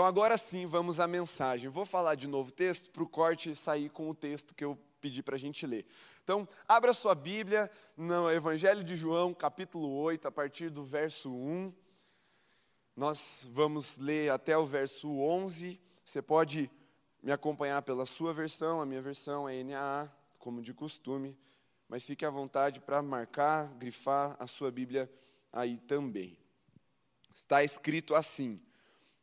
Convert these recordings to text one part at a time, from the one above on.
Então agora sim vamos à mensagem. Vou falar de novo texto para o corte sair com o texto que eu pedi para a gente ler. Então, abra sua Bíblia no Evangelho de João, capítulo 8, a partir do verso 1. Nós vamos ler até o verso 11. Você pode me acompanhar pela sua versão, a minha versão é NAA, como de costume, mas fique à vontade para marcar, grifar a sua Bíblia aí também. Está escrito assim: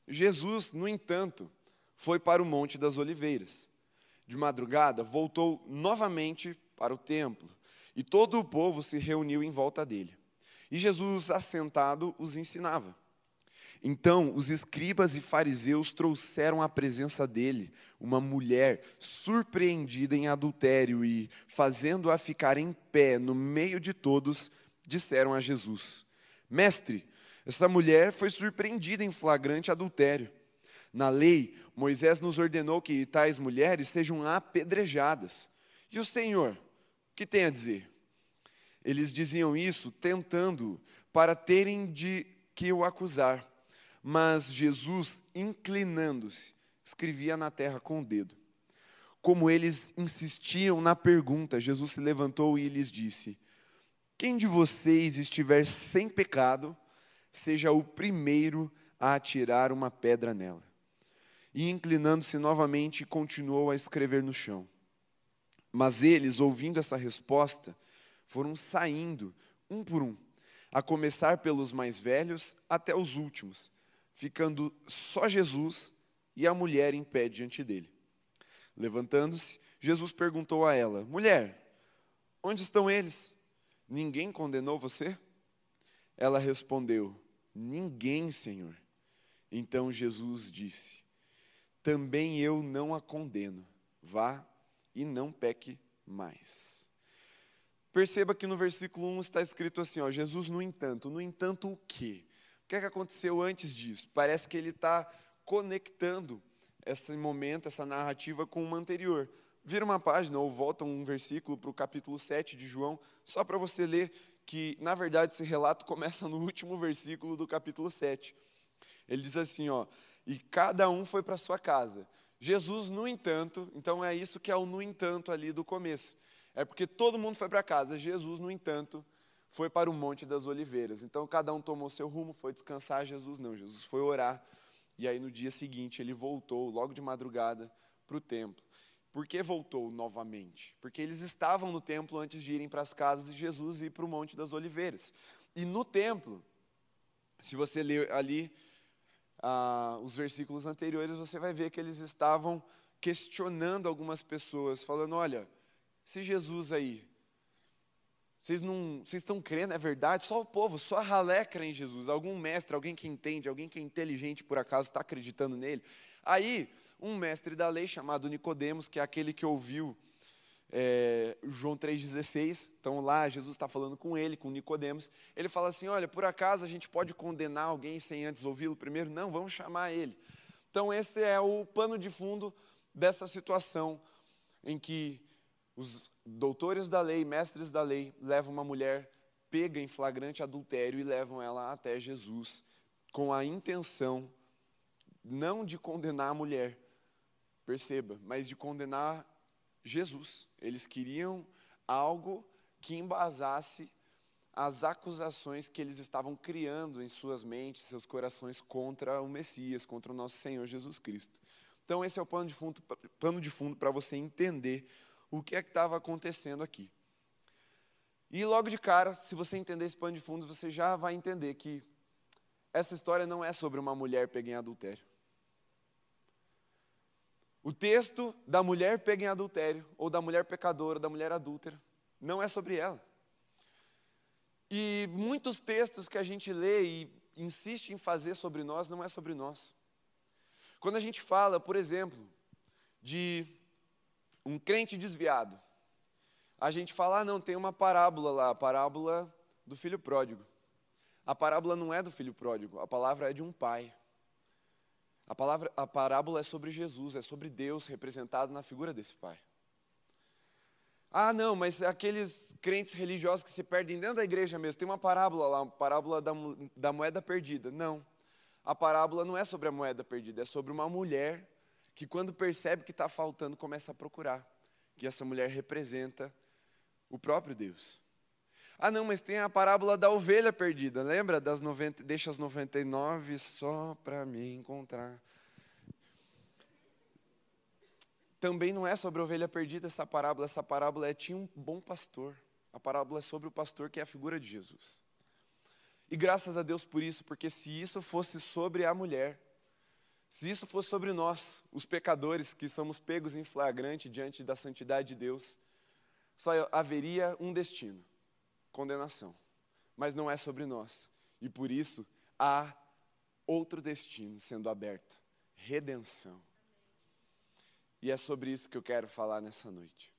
Jesus, no entanto, foi para o Monte das Oliveiras. De madrugada, voltou novamente para o templo, e todo o povo se reuniu em volta dele. E Jesus, assentado, os ensinava. Então os escribas e fariseus trouxeram à presença dele uma mulher surpreendida em adultério e, fazendo-a ficar em pé no meio de todos, disseram a Jesus: Mestre, esta mulher foi surpreendida em flagrante adultério. Na lei, Moisés nos ordenou que tais mulheres sejam apedrejadas. E o Senhor, o que tem a dizer? Eles diziam isso tentando para terem de que o acusar. Mas Jesus, inclinando-se, escrevia na terra com o dedo. Como eles insistiam na pergunta, Jesus se levantou e lhes disse: Quem de vocês estiver sem pecado, seja o primeiro a atirar uma pedra nela. E inclinando-se novamente, continuou a escrever no chão. Mas eles, ouvindo essa resposta, foram saindo, um por um, a começar pelos mais velhos até os últimos, ficando só Jesus e a mulher em pé diante dele. Levantando-se, Jesus perguntou a ela: Mulher, onde estão eles? Ninguém condenou você? Ela respondeu: Ninguém, Senhor. Então Jesus disse: Também eu não a condeno. Vá e não peque mais. Perceba que no versículo 1 está escrito assim: ó, Jesus, no entanto. No entanto, o quê? O que, é que aconteceu antes disso? Parece que ele está conectando esse momento, essa narrativa com uma anterior. Vira uma página ou volta um versículo para o capítulo 7 de João, só para você ler que, na verdade, esse relato começa no último versículo do capítulo 7. Ele diz assim, ó, e cada um foi para sua casa. Jesus, no entanto, então é isso que é o no entanto ali do começo. É porque todo mundo foi para casa. Jesus, no entanto, foi para o Monte das Oliveiras. Então cada um tomou seu rumo, foi descansar. Jesus não, Jesus foi orar. E aí no dia seguinte ele voltou, logo de madrugada, para o templo. Por que voltou novamente? Porque eles estavam no templo antes de irem para as casas de Jesus e para o Monte das Oliveiras. E no templo, se você ler ali ah, os versículos anteriores, você vai ver que eles estavam questionando algumas pessoas, falando: olha, se Jesus aí, vocês não, vocês estão crendo, é verdade? Só o povo, só a ralé crê em Jesus. Algum mestre, alguém que entende, alguém que é inteligente por acaso está acreditando nele. Aí, um mestre da lei chamado Nicodemos, que é aquele que ouviu é, João 3,16, então lá Jesus está falando com ele, com Nicodemos, ele fala assim, olha, por acaso a gente pode condenar alguém sem antes ouvi-lo primeiro? Não, vamos chamar ele. Então esse é o pano de fundo dessa situação em que os doutores da lei, mestres da lei, levam uma mulher pega em flagrante adultério e levam ela até Jesus, com a intenção não de condenar a mulher, perceba, mas de condenar Jesus. Eles queriam algo que embasasse as acusações que eles estavam criando em suas mentes, seus corações contra o Messias, contra o nosso Senhor Jesus Cristo. Então esse é o pano de fundo, pano de fundo para você entender o que é que estava acontecendo aqui. E logo de cara, se você entender esse pano de fundo, você já vai entender que essa história não é sobre uma mulher pega em adultério. O texto da mulher pega em adultério, ou da mulher pecadora, da mulher adúltera, não é sobre ela. E muitos textos que a gente lê e insiste em fazer sobre nós, não é sobre nós. Quando a gente fala, por exemplo, de um crente desviado, a gente fala, ah, não, tem uma parábola lá, a parábola do filho pródigo. A parábola não é do filho pródigo, a palavra é de um pai. A, palavra, a parábola é sobre Jesus, é sobre Deus representado na figura desse pai. Ah, não, mas aqueles crentes religiosos que se perdem dentro da igreja mesmo, tem uma parábola lá, uma parábola da, da moeda perdida. Não. a parábola não é sobre a moeda perdida, é sobre uma mulher que, quando percebe que está faltando, começa a procurar. Que essa mulher representa o próprio Deus. Ah, não, mas tem a parábola da ovelha perdida, lembra? Das 90, deixa as 99 só para me encontrar. Também não é sobre a ovelha perdida essa parábola, essa parábola é tinha um bom pastor. A parábola é sobre o pastor que é a figura de Jesus. E graças a Deus por isso, porque se isso fosse sobre a mulher, se isso fosse sobre nós, os pecadores que somos pegos em flagrante diante da santidade de Deus, só haveria um destino: condenação. Mas não é sobre nós. E por isso há outro destino sendo aberto: redenção. E é sobre isso que eu quero falar nessa noite.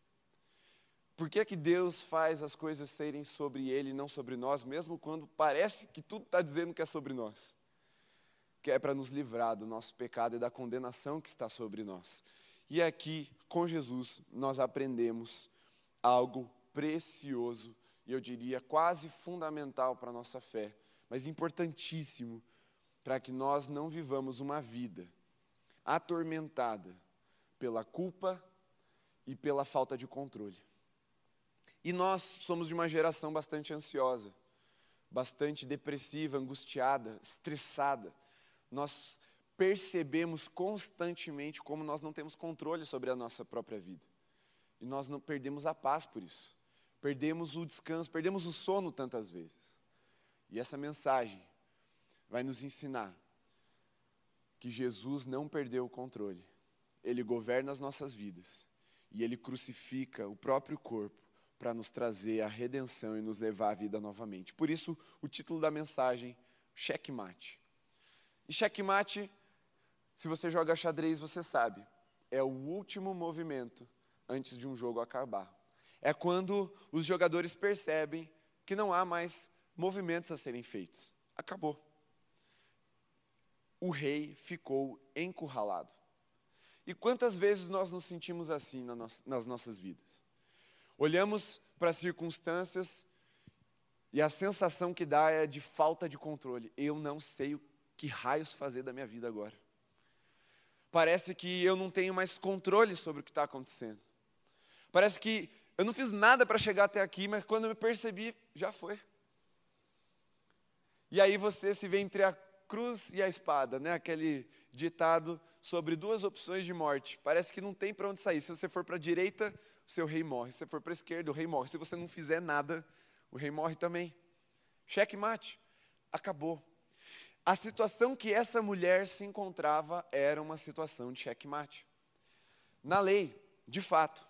Por que, que Deus faz as coisas serem sobre Ele e não sobre nós, mesmo quando parece que tudo está dizendo que é sobre nós? Que é para nos livrar do nosso pecado e da condenação que está sobre nós. E aqui, com Jesus, nós aprendemos algo precioso e eu diria quase fundamental para a nossa fé, mas importantíssimo para que nós não vivamos uma vida atormentada pela culpa e pela falta de controle. E nós somos de uma geração bastante ansiosa, bastante depressiva, angustiada, estressada. Nós percebemos constantemente como nós não temos controle sobre a nossa própria vida. E nós não perdemos a paz por isso. Perdemos o descanso, perdemos o sono tantas vezes. E essa mensagem vai nos ensinar que Jesus não perdeu o controle. Ele governa as nossas vidas e ele crucifica o próprio corpo para nos trazer a redenção e nos levar à vida novamente. Por isso, o título da mensagem, checkmate. E checkmate, se você joga xadrez, você sabe, é o último movimento antes de um jogo acabar. É quando os jogadores percebem que não há mais movimentos a serem feitos. Acabou. O rei ficou encurralado. E quantas vezes nós nos sentimos assim nas nossas vidas? Olhamos para as circunstâncias e a sensação que dá é de falta de controle. Eu não sei o que raios fazer da minha vida agora. Parece que eu não tenho mais controle sobre o que está acontecendo. Parece que eu não fiz nada para chegar até aqui, mas quando eu me percebi, já foi. E aí você se vê entre a cruz e a espada, né? Aquele ditado sobre duas opções de morte. Parece que não tem para onde sair. Se você for para a direita, seu rei morre. Se você for para a esquerda, o rei morre. Se você não fizer nada, o rei morre também. Cheque mate. Acabou. A situação que essa mulher se encontrava era uma situação de checkmate. Na lei, de fato,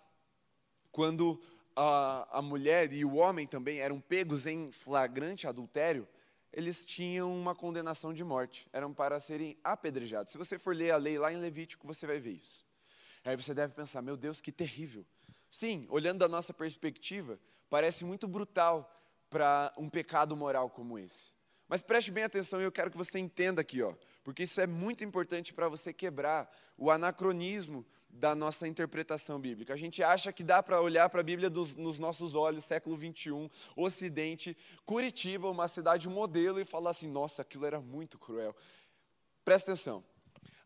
quando a, a mulher e o homem também eram pegos em flagrante adultério, eles tinham uma condenação de morte, eram para serem apedrejados. Se você for ler a lei lá em Levítico, você vai ver isso. Aí você deve pensar: meu Deus, que terrível. Sim, olhando da nossa perspectiva, parece muito brutal para um pecado moral como esse. Mas preste bem atenção e eu quero que você entenda aqui, ó, porque isso é muito importante para você quebrar o anacronismo da nossa interpretação bíblica. A gente acha que dá para olhar para a Bíblia dos, nos nossos olhos, século 21, Ocidente, Curitiba, uma cidade modelo, e falar assim: nossa, aquilo era muito cruel. Presta atenção.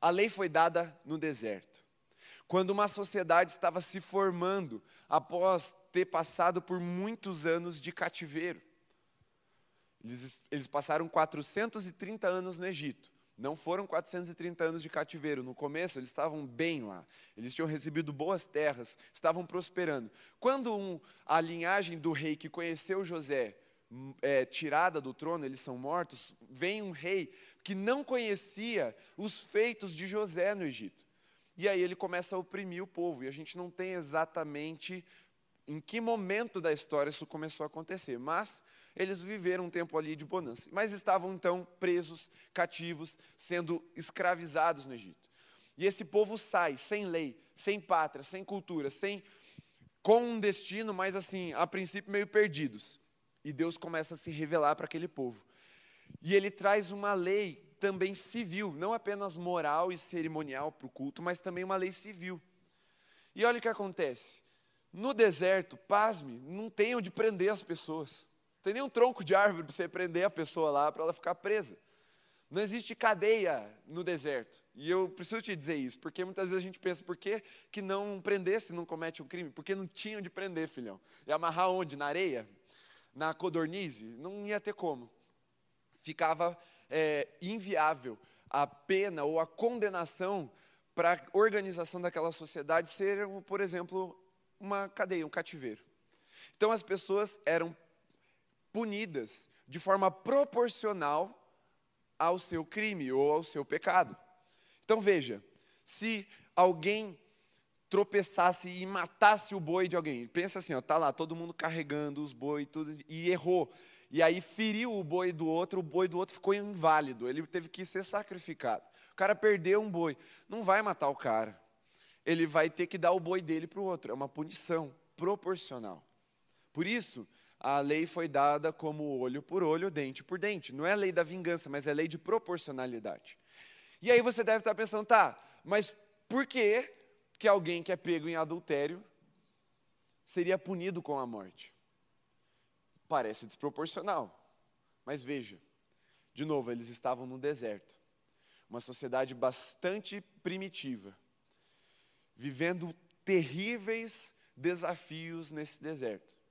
A lei foi dada no deserto quando uma sociedade estava se formando após ter passado por muitos anos de cativeiro. Eles, eles passaram 430 anos no Egito. Não foram 430 anos de cativeiro. No começo, eles estavam bem lá. Eles tinham recebido boas terras, estavam prosperando. Quando um, a linhagem do rei que conheceu José é, tirada do trono, eles são mortos, vem um rei que não conhecia os feitos de José no Egito. E aí ele começa a oprimir o povo. E a gente não tem exatamente em que momento da história isso começou a acontecer. Mas eles viveram um tempo ali de bonança. Mas estavam então presos, cativos, sendo escravizados no Egito. E esse povo sai sem lei, sem pátria, sem cultura, sem com um destino, mas assim, a princípio meio perdidos. E Deus começa a se revelar para aquele povo. E ele traz uma lei também civil, não apenas moral e cerimonial para o culto, mas também uma lei civil. E olha o que acontece. No deserto, pasme, não tem onde prender as pessoas. Tem nenhum tronco de árvore para você prender a pessoa lá, para ela ficar presa. Não existe cadeia no deserto. E eu preciso te dizer isso, porque muitas vezes a gente pensa, por que, que não prender se não comete um crime? Porque não tinham de prender, filhão. E amarrar onde? Na areia? Na codornize? Não ia ter como. Ficava é, inviável a pena ou a condenação para a organização daquela sociedade ser, por exemplo, uma cadeia, um cativeiro. Então as pessoas eram punidas de forma proporcional ao seu crime ou ao seu pecado. Então veja, se alguém tropeçasse e matasse o boi de alguém, pensa assim, ó, tá lá todo mundo carregando os boi tudo e errou. E aí feriu o boi do outro, o boi do outro ficou inválido, ele teve que ser sacrificado. O cara perdeu um boi, não vai matar o cara. Ele vai ter que dar o boi dele para o outro, é uma punição proporcional. Por isso, a lei foi dada como olho por olho, dente por dente. Não é lei da vingança, mas é lei de proporcionalidade. E aí você deve estar pensando, tá, mas por que, que alguém que é pego em adultério seria punido com a morte? Parece desproporcional. Mas veja, de novo, eles estavam no deserto. Uma sociedade bastante primitiva, vivendo terríveis desafios nesse deserto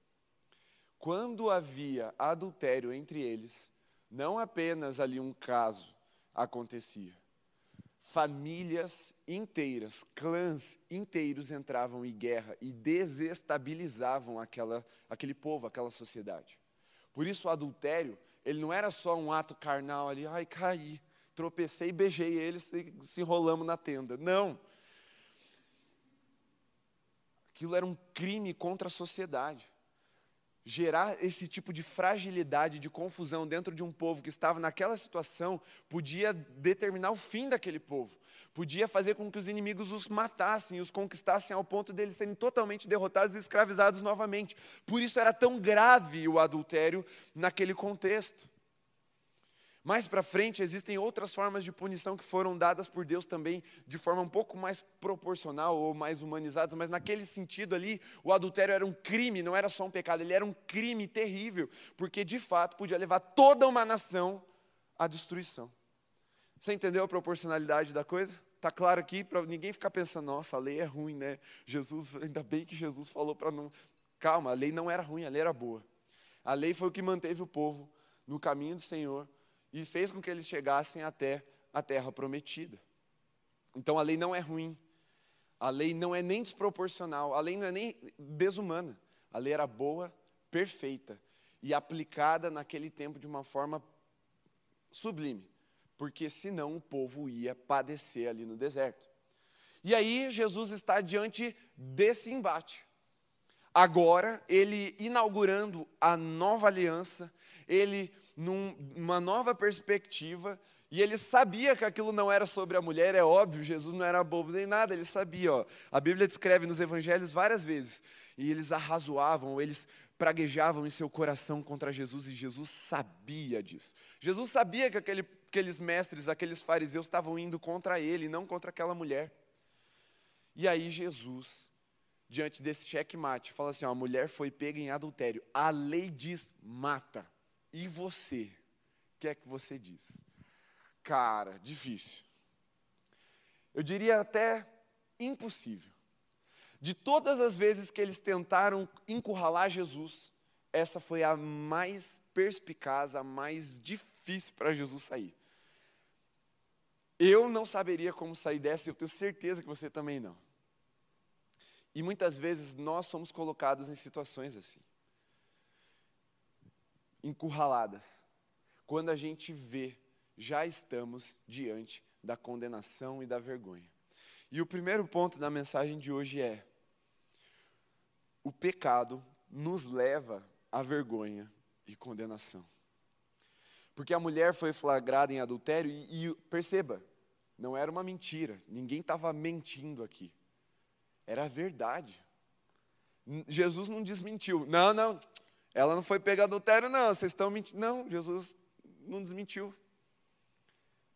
quando havia adultério entre eles, não apenas ali um caso acontecia. Famílias inteiras, clãs inteiros entravam em guerra e desestabilizavam aquela, aquele povo, aquela sociedade. Por isso o adultério, ele não era só um ato carnal ali, ai, caí, tropecei, beijei eles e se enrolamos na tenda. Não. Aquilo era um crime contra a sociedade gerar esse tipo de fragilidade, de confusão dentro de um povo que estava naquela situação, podia determinar o fim daquele povo, podia fazer com que os inimigos os matassem, os conquistassem ao ponto deles serem totalmente derrotados e escravizados novamente. Por isso era tão grave o adultério naquele contexto. Mais para frente, existem outras formas de punição que foram dadas por Deus também de forma um pouco mais proporcional ou mais humanizadas, mas naquele sentido ali, o adultério era um crime, não era só um pecado, ele era um crime terrível, porque de fato podia levar toda uma nação à destruição. Você entendeu a proporcionalidade da coisa? Está claro aqui para ninguém ficar pensando, nossa, a lei é ruim, né? Jesus, ainda bem que Jesus falou para não. Calma, a lei não era ruim, a lei era boa. A lei foi o que manteve o povo no caminho do Senhor e fez com que eles chegassem até a terra prometida. Então a lei não é ruim, a lei não é nem desproporcional, a lei não é nem desumana. A lei era boa, perfeita e aplicada naquele tempo de uma forma sublime, porque senão o povo ia padecer ali no deserto. E aí Jesus está diante desse embate. Agora, ele inaugurando a nova aliança, ele numa nova perspectiva, e ele sabia que aquilo não era sobre a mulher, é óbvio, Jesus não era bobo nem nada, ele sabia. Ó. A Bíblia descreve nos evangelhos várias vezes, e eles arrazoavam, eles praguejavam em seu coração contra Jesus, e Jesus sabia disso. Jesus sabia que aquele, aqueles mestres, aqueles fariseus estavam indo contra ele, não contra aquela mulher. E aí Jesus, diante desse checkmate, fala assim: ó, a mulher foi pega em adultério, a lei diz mata. E você? O que é que você diz? Cara, difícil. Eu diria até impossível. De todas as vezes que eles tentaram encurralar Jesus, essa foi a mais perspicaz, a mais difícil para Jesus sair. Eu não saberia como sair dessa, eu tenho certeza que você também não. E muitas vezes nós somos colocados em situações assim encurraladas. Quando a gente vê, já estamos diante da condenação e da vergonha. E o primeiro ponto da mensagem de hoje é: o pecado nos leva à vergonha e condenação. Porque a mulher foi flagrada em adultério e, e perceba, não era uma mentira, ninguém estava mentindo aqui, era a verdade. Jesus não desmentiu, não, não, ela não foi pega adultério, não, vocês estão mentindo. Não, Jesus não desmentiu.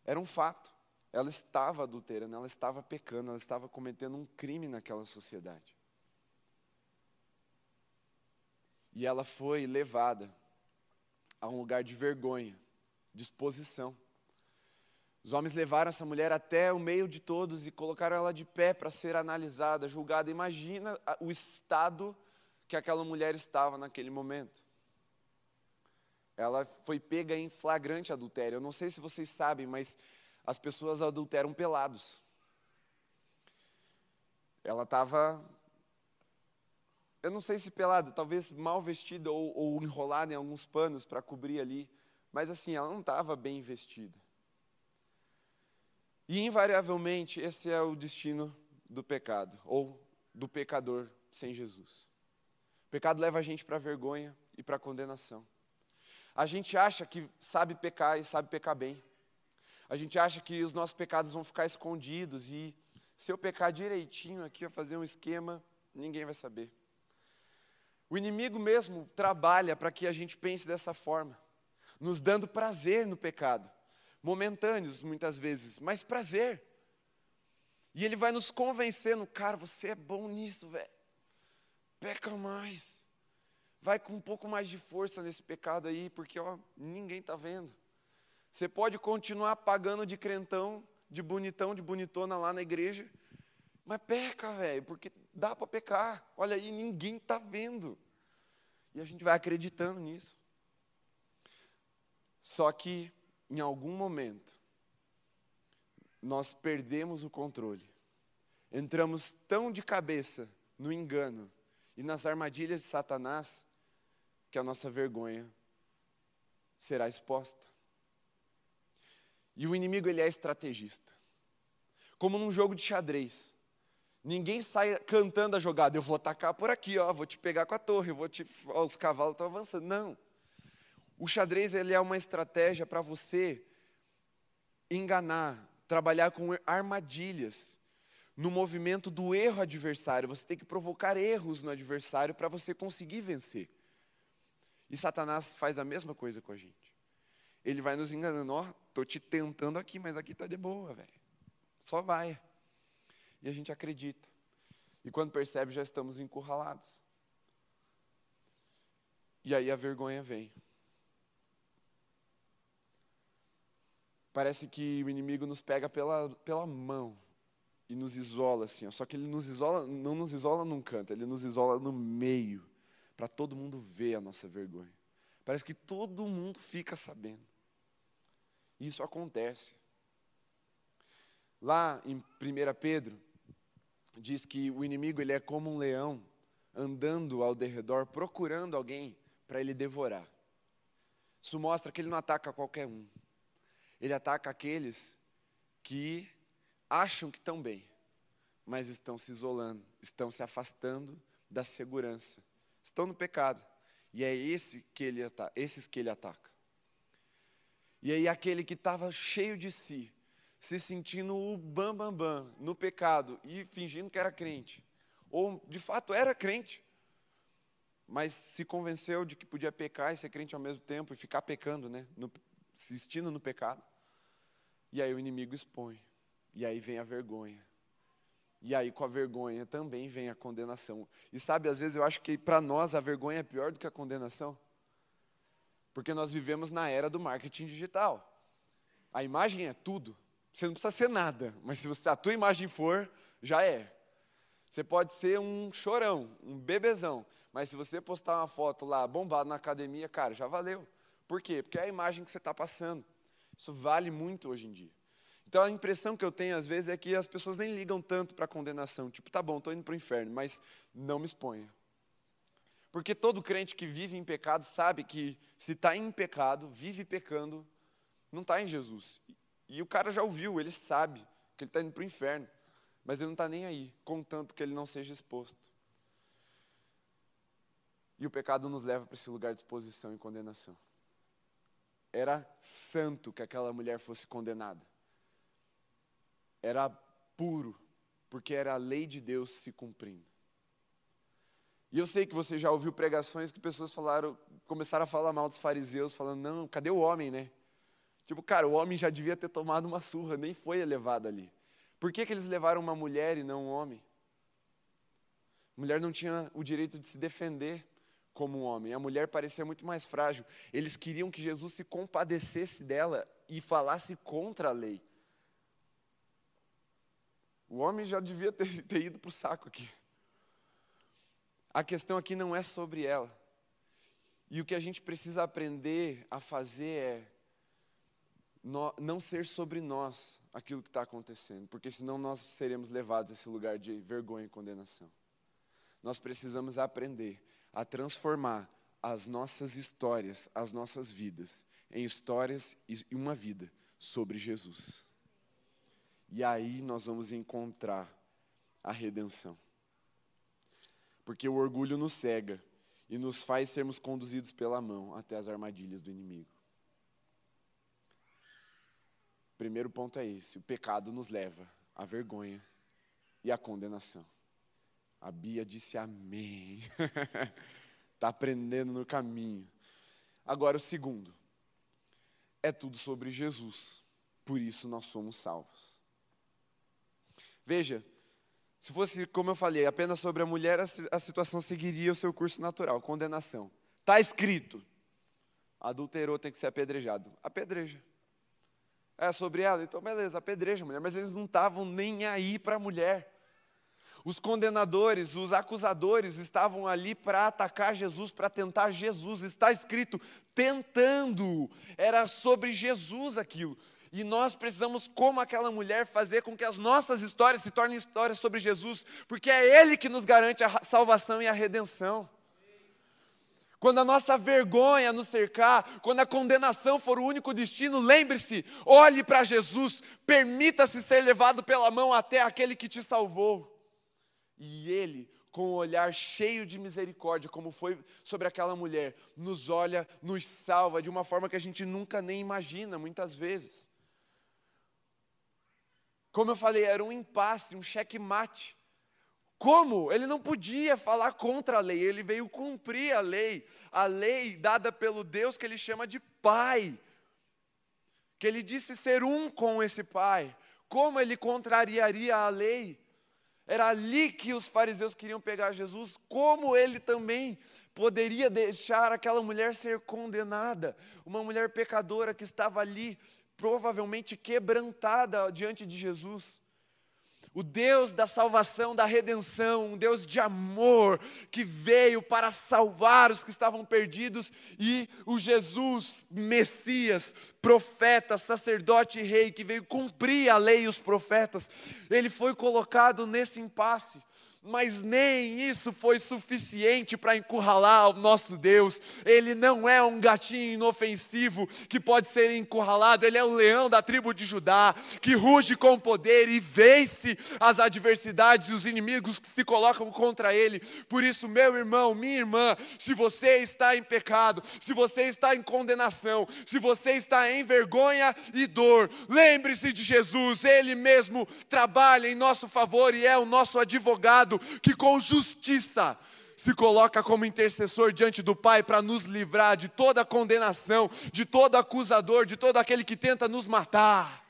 Era um fato. Ela estava adulterando, ela estava pecando, ela estava cometendo um crime naquela sociedade. E ela foi levada a um lugar de vergonha, de exposição. Os homens levaram essa mulher até o meio de todos e colocaram ela de pé para ser analisada, julgada. Imagina o estado que aquela mulher estava naquele momento. Ela foi pega em flagrante adultério. Eu não sei se vocês sabem, mas as pessoas adulteram pelados. Ela estava, eu não sei se pelada, talvez mal vestida ou, ou enrolada em alguns panos para cobrir ali, mas assim, ela não estava bem vestida. E invariavelmente esse é o destino do pecado, ou do pecador sem Jesus. O pecado leva a gente para vergonha e para condenação. A gente acha que sabe pecar e sabe pecar bem. A gente acha que os nossos pecados vão ficar escondidos e se eu pecar direitinho aqui, eu fazer um esquema, ninguém vai saber. O inimigo mesmo trabalha para que a gente pense dessa forma, nos dando prazer no pecado momentâneos muitas vezes, mas prazer. E ele vai nos convencendo, cara, você é bom nisso, velho. Peca mais. Vai com um pouco mais de força nesse pecado aí, porque ó, ninguém está vendo. Você pode continuar pagando de crentão, de bonitão, de bonitona lá na igreja, mas peca, velho, porque dá para pecar. Olha aí, ninguém está vendo. E a gente vai acreditando nisso. Só que em algum momento, nós perdemos o controle. Entramos tão de cabeça no engano e nas armadilhas de Satanás que a nossa vergonha será exposta. E o inimigo ele é estrategista. Como num jogo de xadrez. Ninguém sai cantando a jogada, eu vou atacar por aqui, ó, vou te pegar com a torre, vou te, ó, os cavalos estão avançando. Não. O xadrez ele é uma estratégia para você enganar, trabalhar com armadilhas no movimento do erro adversário. Você tem que provocar erros no adversário para você conseguir vencer. E Satanás faz a mesma coisa com a gente. Ele vai nos enganando, ó, oh, tô te tentando aqui, mas aqui tá de boa, velho. Só vai. E a gente acredita. E quando percebe, já estamos encurralados. E aí a vergonha vem. Parece que o inimigo nos pega pela, pela mão e nos isola assim. Ó. Só que ele nos isola, não nos isola num canto, ele nos isola no meio, para todo mundo ver a nossa vergonha. Parece que todo mundo fica sabendo. E isso acontece. Lá em 1 Pedro, diz que o inimigo ele é como um leão andando ao derredor, procurando alguém para ele devorar. Isso mostra que ele não ataca qualquer um. Ele ataca aqueles que acham que estão bem, mas estão se isolando, estão se afastando da segurança, estão no pecado. E é esse que ele ataca, esses que ele ataca. E aí aquele que estava cheio de si, se sentindo o bam bam bam no pecado e fingindo que era crente, ou de fato era crente, mas se convenceu de que podia pecar e ser crente ao mesmo tempo e ficar pecando, né, no, insistindo no pecado. E aí o inimigo expõe. E aí vem a vergonha. E aí com a vergonha também vem a condenação. E sabe, às vezes eu acho que para nós a vergonha é pior do que a condenação. Porque nós vivemos na era do marketing digital. A imagem é tudo. Você não precisa ser nada, mas se a tua imagem for, já é. Você pode ser um chorão, um bebezão, mas se você postar uma foto lá bombado na academia, cara, já valeu. Por quê? Porque é a imagem que você está passando. Isso vale muito hoje em dia. Então a impressão que eu tenho às vezes é que as pessoas nem ligam tanto para a condenação. Tipo, tá bom, estou indo para o inferno, mas não me exponha. Porque todo crente que vive em pecado sabe que se está em pecado, vive pecando, não está em Jesus. E o cara já ouviu, ele sabe que ele está indo para o inferno, mas ele não está nem aí, contanto que ele não seja exposto. E o pecado nos leva para esse lugar de exposição e condenação. Era santo que aquela mulher fosse condenada. Era puro, porque era a lei de Deus se cumprindo. E eu sei que você já ouviu pregações que pessoas falaram, começaram a falar mal dos fariseus, falando: não, cadê o homem, né? Tipo, cara, o homem já devia ter tomado uma surra, nem foi elevado ali. Por que, que eles levaram uma mulher e não um homem? A mulher não tinha o direito de se defender como um homem. A mulher parecia muito mais frágil. Eles queriam que Jesus se compadecesse dela e falasse contra a lei. O homem já devia ter, ter ido para o saco aqui. A questão aqui não é sobre ela. E o que a gente precisa aprender a fazer é não ser sobre nós aquilo que está acontecendo, porque senão nós seremos levados a esse lugar de vergonha e condenação. Nós precisamos aprender a transformar as nossas histórias, as nossas vidas, em histórias e uma vida sobre Jesus. E aí nós vamos encontrar a redenção. Porque o orgulho nos cega e nos faz sermos conduzidos pela mão até as armadilhas do inimigo. Primeiro ponto é esse: o pecado nos leva à vergonha e à condenação. A Bia disse amém. Está aprendendo no caminho. Agora, o segundo: é tudo sobre Jesus. Por isso nós somos salvos. Veja, se fosse, como eu falei, apenas sobre a mulher, a situação seguiria o seu curso natural, condenação. Está escrito, adulterou, tem que ser apedrejado. Apedreja. É sobre ela? Então, beleza, apedreja a mulher. Mas eles não estavam nem aí para a mulher. Os condenadores, os acusadores estavam ali para atacar Jesus, para tentar Jesus. Está escrito, tentando. Era sobre Jesus aquilo. E nós precisamos, como aquela mulher, fazer com que as nossas histórias se tornem histórias sobre Jesus, porque é Ele que nos garante a salvação e a redenção. Quando a nossa vergonha nos cercar, quando a condenação for o único destino, lembre-se, olhe para Jesus, permita-se ser levado pela mão até aquele que te salvou. E Ele, com o um olhar cheio de misericórdia, como foi sobre aquela mulher, nos olha, nos salva de uma forma que a gente nunca nem imagina, muitas vezes. Como eu falei, era um impasse, um checkmate. Como? Ele não podia falar contra a lei, ele veio cumprir a lei, a lei dada pelo Deus que ele chama de Pai, que ele disse ser um com esse Pai. Como ele contrariaria a lei? Era ali que os fariseus queriam pegar Jesus, como ele também poderia deixar aquela mulher ser condenada, uma mulher pecadora que estava ali, provavelmente quebrantada diante de Jesus o Deus da salvação, da redenção, um Deus de amor, que veio para salvar os que estavam perdidos, e o Jesus, Messias, profeta, sacerdote e rei, que veio cumprir a lei e os profetas, ele foi colocado nesse impasse mas nem isso foi suficiente para encurralar o nosso Deus. Ele não é um gatinho inofensivo que pode ser encurralado, ele é o leão da tribo de Judá, que ruge com poder e vence as adversidades e os inimigos que se colocam contra ele. Por isso, meu irmão, minha irmã, se você está em pecado, se você está em condenação, se você está em vergonha e dor, lembre-se de Jesus, ele mesmo trabalha em nosso favor e é o nosso advogado que com justiça se coloca como intercessor diante do Pai para nos livrar de toda condenação, de todo acusador, de todo aquele que tenta nos matar,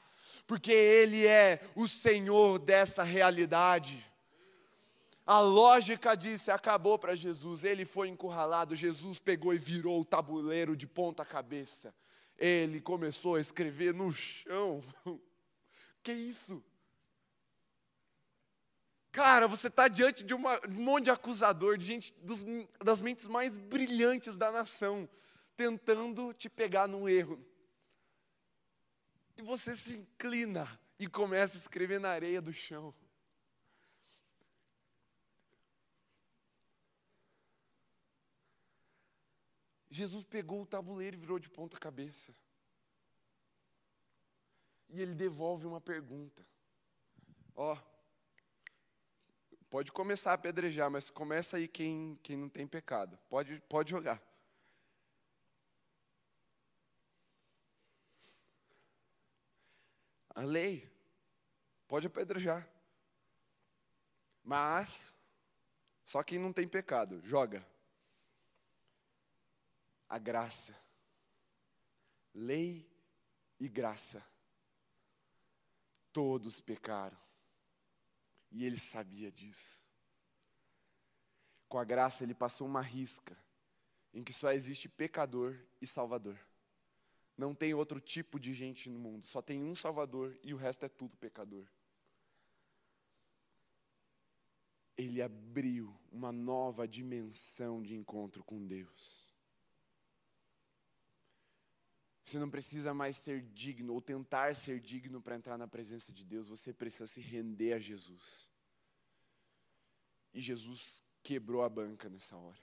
porque Ele é o Senhor dessa realidade. A lógica disse, acabou para Jesus, ele foi encurralado, Jesus pegou e virou o tabuleiro de ponta cabeça. Ele começou a escrever no chão. Que isso? Cara, você está diante de uma, um monte de acusador, de gente dos, das mentes mais brilhantes da nação, tentando te pegar num erro. E você se inclina e começa a escrever na areia do chão. Jesus pegou o tabuleiro e virou de ponta cabeça. E ele devolve uma pergunta. Ó, oh, Pode começar a apedrejar, mas começa aí quem, quem não tem pecado. Pode, pode jogar. A lei pode apedrejar. Mas só quem não tem pecado, joga. A graça. Lei e graça. Todos pecaram e ele sabia disso. Com a graça, ele passou uma risca em que só existe pecador e salvador. Não tem outro tipo de gente no mundo, só tem um salvador e o resto é tudo pecador. ele abriu uma nova dimensão de encontro com Deus. Você não precisa mais ser digno ou tentar ser digno para entrar na presença de Deus, você precisa se render a Jesus. E Jesus quebrou a banca nessa hora,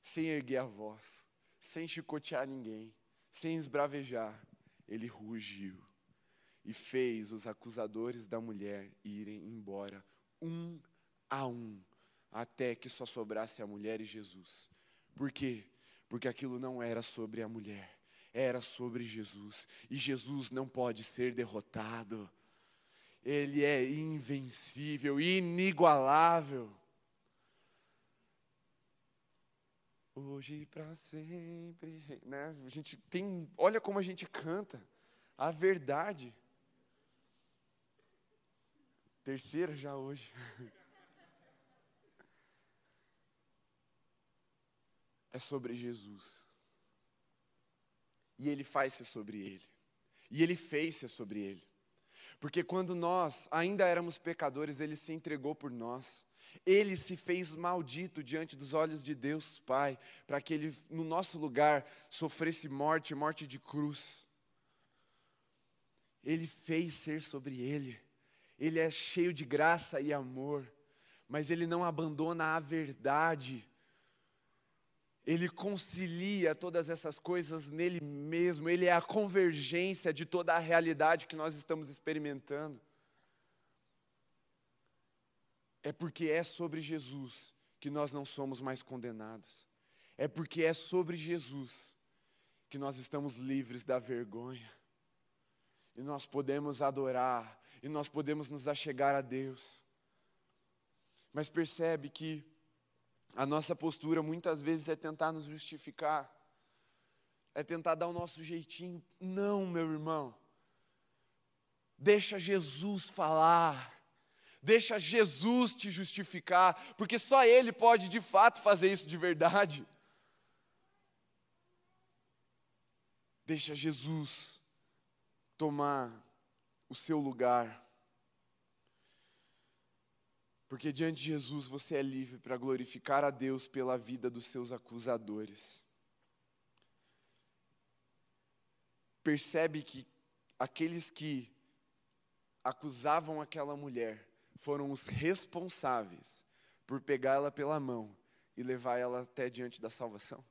sem erguer a voz, sem chicotear ninguém, sem esbravejar, ele rugiu e fez os acusadores da mulher irem embora, um a um, até que só sobrasse a mulher e Jesus. Por quê? Porque aquilo não era sobre a mulher, era sobre Jesus. E Jesus não pode ser derrotado. Ele é invencível, inigualável. Hoje para sempre, né? A gente tem, olha como a gente canta a verdade. Terceira já hoje. É sobre Jesus. E ele faz ser sobre ele. E ele fez ser sobre ele. Porque quando nós ainda éramos pecadores, ele se entregou por nós. Ele se fez maldito diante dos olhos de Deus Pai, para que ele, no nosso lugar, sofresse morte, morte de cruz. Ele fez ser sobre ele. Ele é cheio de graça e amor, mas ele não abandona a verdade. Ele concilia todas essas coisas nele mesmo, ele é a convergência de toda a realidade que nós estamos experimentando. É porque é sobre Jesus que nós não somos mais condenados. É porque é sobre Jesus que nós estamos livres da vergonha. E nós podemos adorar, e nós podemos nos achegar a Deus. Mas percebe que a nossa postura muitas vezes é tentar nos justificar, é tentar dar o nosso jeitinho. Não, meu irmão. Deixa Jesus falar. Deixa Jesus te justificar, porque só Ele pode de fato fazer isso de verdade. Deixa Jesus tomar o seu lugar. Porque diante de Jesus você é livre para glorificar a Deus pela vida dos seus acusadores. Percebe que aqueles que acusavam aquela mulher foram os responsáveis por pegá-la pela mão e levar ela até diante da salvação.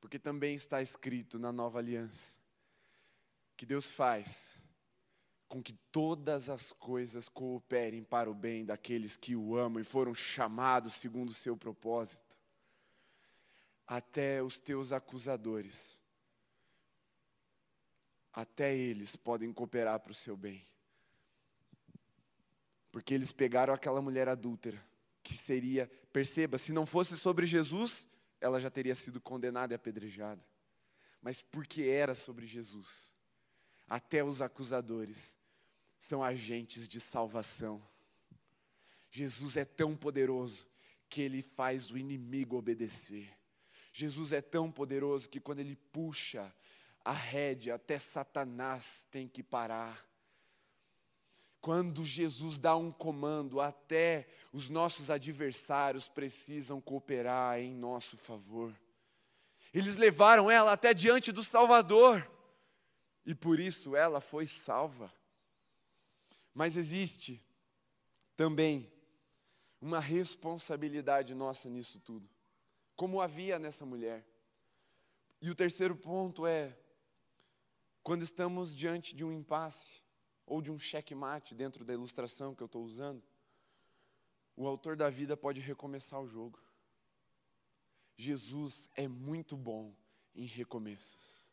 Porque também está escrito na nova aliança que Deus faz com que todas as coisas cooperem para o bem daqueles que o amam e foram chamados segundo o seu propósito. Até os teus acusadores, até eles podem cooperar para o seu bem. Porque eles pegaram aquela mulher adúltera, que seria, perceba, se não fosse sobre Jesus, ela já teria sido condenada e apedrejada. Mas porque era sobre Jesus, até os acusadores são agentes de salvação. Jesus é tão poderoso que ele faz o inimigo obedecer. Jesus é tão poderoso que quando ele puxa a rédea, até Satanás tem que parar. Quando Jesus dá um comando, até os nossos adversários precisam cooperar em nosso favor. Eles levaram ela até diante do Salvador, e por isso ela foi salva. Mas existe também uma responsabilidade nossa nisso tudo, como havia nessa mulher. E o terceiro ponto é: quando estamos diante de um impasse, ou de um checkmate dentro da ilustração que eu estou usando, o autor da vida pode recomeçar o jogo. Jesus é muito bom em recomeços.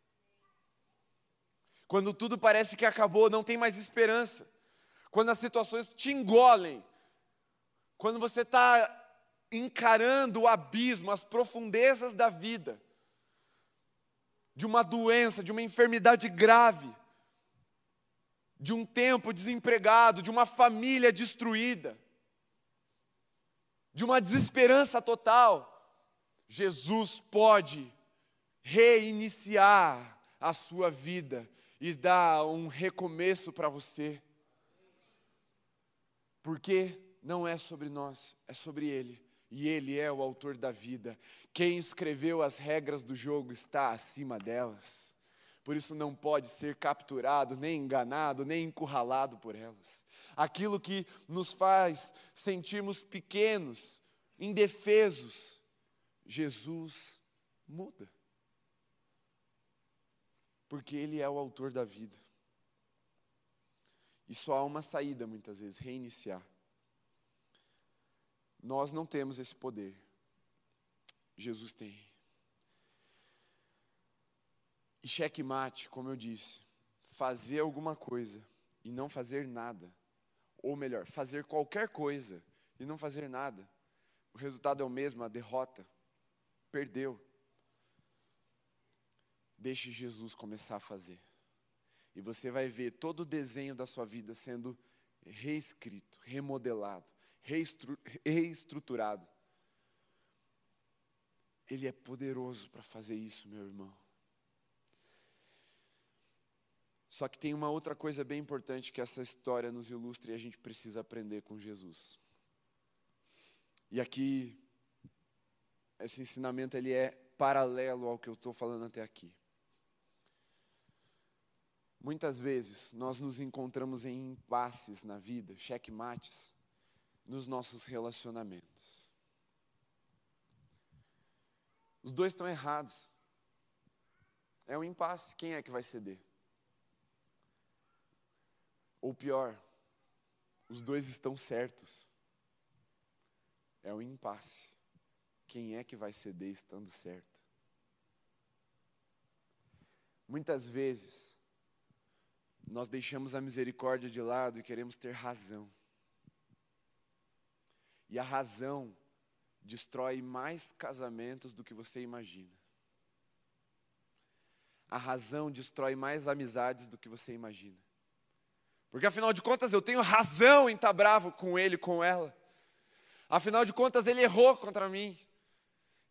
Quando tudo parece que acabou, não tem mais esperança. Quando as situações te engolem. Quando você está encarando o abismo, as profundezas da vida, de uma doença, de uma enfermidade grave de um tempo desempregado, de uma família destruída, de uma desesperança total, Jesus pode reiniciar a sua vida e dar um recomeço para você. Porque não é sobre nós, é sobre Ele. E Ele é o autor da vida. Quem escreveu as regras do jogo está acima delas. Por isso não pode ser capturado, nem enganado, nem encurralado por elas. Aquilo que nos faz sentirmos pequenos, indefesos, Jesus muda. Porque Ele é o autor da vida. E só há uma saída, muitas vezes: reiniciar. Nós não temos esse poder. Jesus tem. E checkmate, como eu disse, fazer alguma coisa e não fazer nada. Ou melhor, fazer qualquer coisa e não fazer nada. O resultado é o mesmo, a derrota. Perdeu. Deixe Jesus começar a fazer. E você vai ver todo o desenho da sua vida sendo reescrito, remodelado, reestru reestruturado. Ele é poderoso para fazer isso, meu irmão. Só que tem uma outra coisa bem importante que essa história nos ilustra e a gente precisa aprender com Jesus. E aqui, esse ensinamento ele é paralelo ao que eu estou falando até aqui. Muitas vezes nós nos encontramos em impasses na vida, checkmates, nos nossos relacionamentos. Os dois estão errados. É um impasse. Quem é que vai ceder? Ou pior, os dois estão certos. É um impasse. Quem é que vai ceder estando certo? Muitas vezes, nós deixamos a misericórdia de lado e queremos ter razão. E a razão destrói mais casamentos do que você imagina. A razão destrói mais amizades do que você imagina. Porque afinal de contas eu tenho razão em estar bravo com ele, com ela. Afinal de contas ele errou contra mim.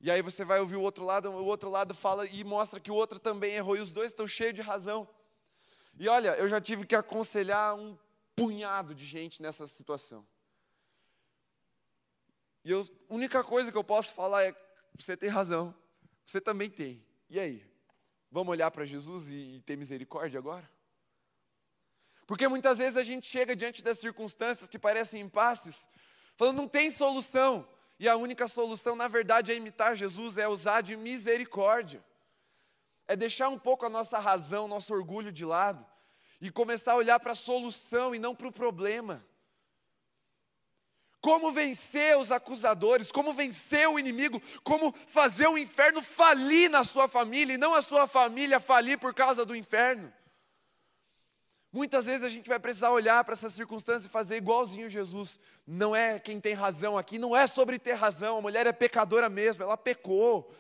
E aí você vai ouvir o outro lado, o outro lado fala e mostra que o outro também errou e os dois estão cheios de razão. E olha, eu já tive que aconselhar um punhado de gente nessa situação. E a única coisa que eu posso falar é: você tem razão, você também tem. E aí? Vamos olhar para Jesus e, e ter misericórdia agora? Porque muitas vezes a gente chega diante das circunstâncias que parecem impasses, falando não tem solução. E a única solução, na verdade, é imitar Jesus, é usar de misericórdia é deixar um pouco a nossa razão, nosso orgulho de lado e começar a olhar para a solução e não para o problema. Como vencer os acusadores, como vencer o inimigo, como fazer o inferno falir na sua família e não a sua família falir por causa do inferno. Muitas vezes a gente vai precisar olhar para essas circunstâncias e fazer igualzinho Jesus. Não é quem tem razão aqui, não é sobre ter razão, a mulher é pecadora mesmo, ela pecou.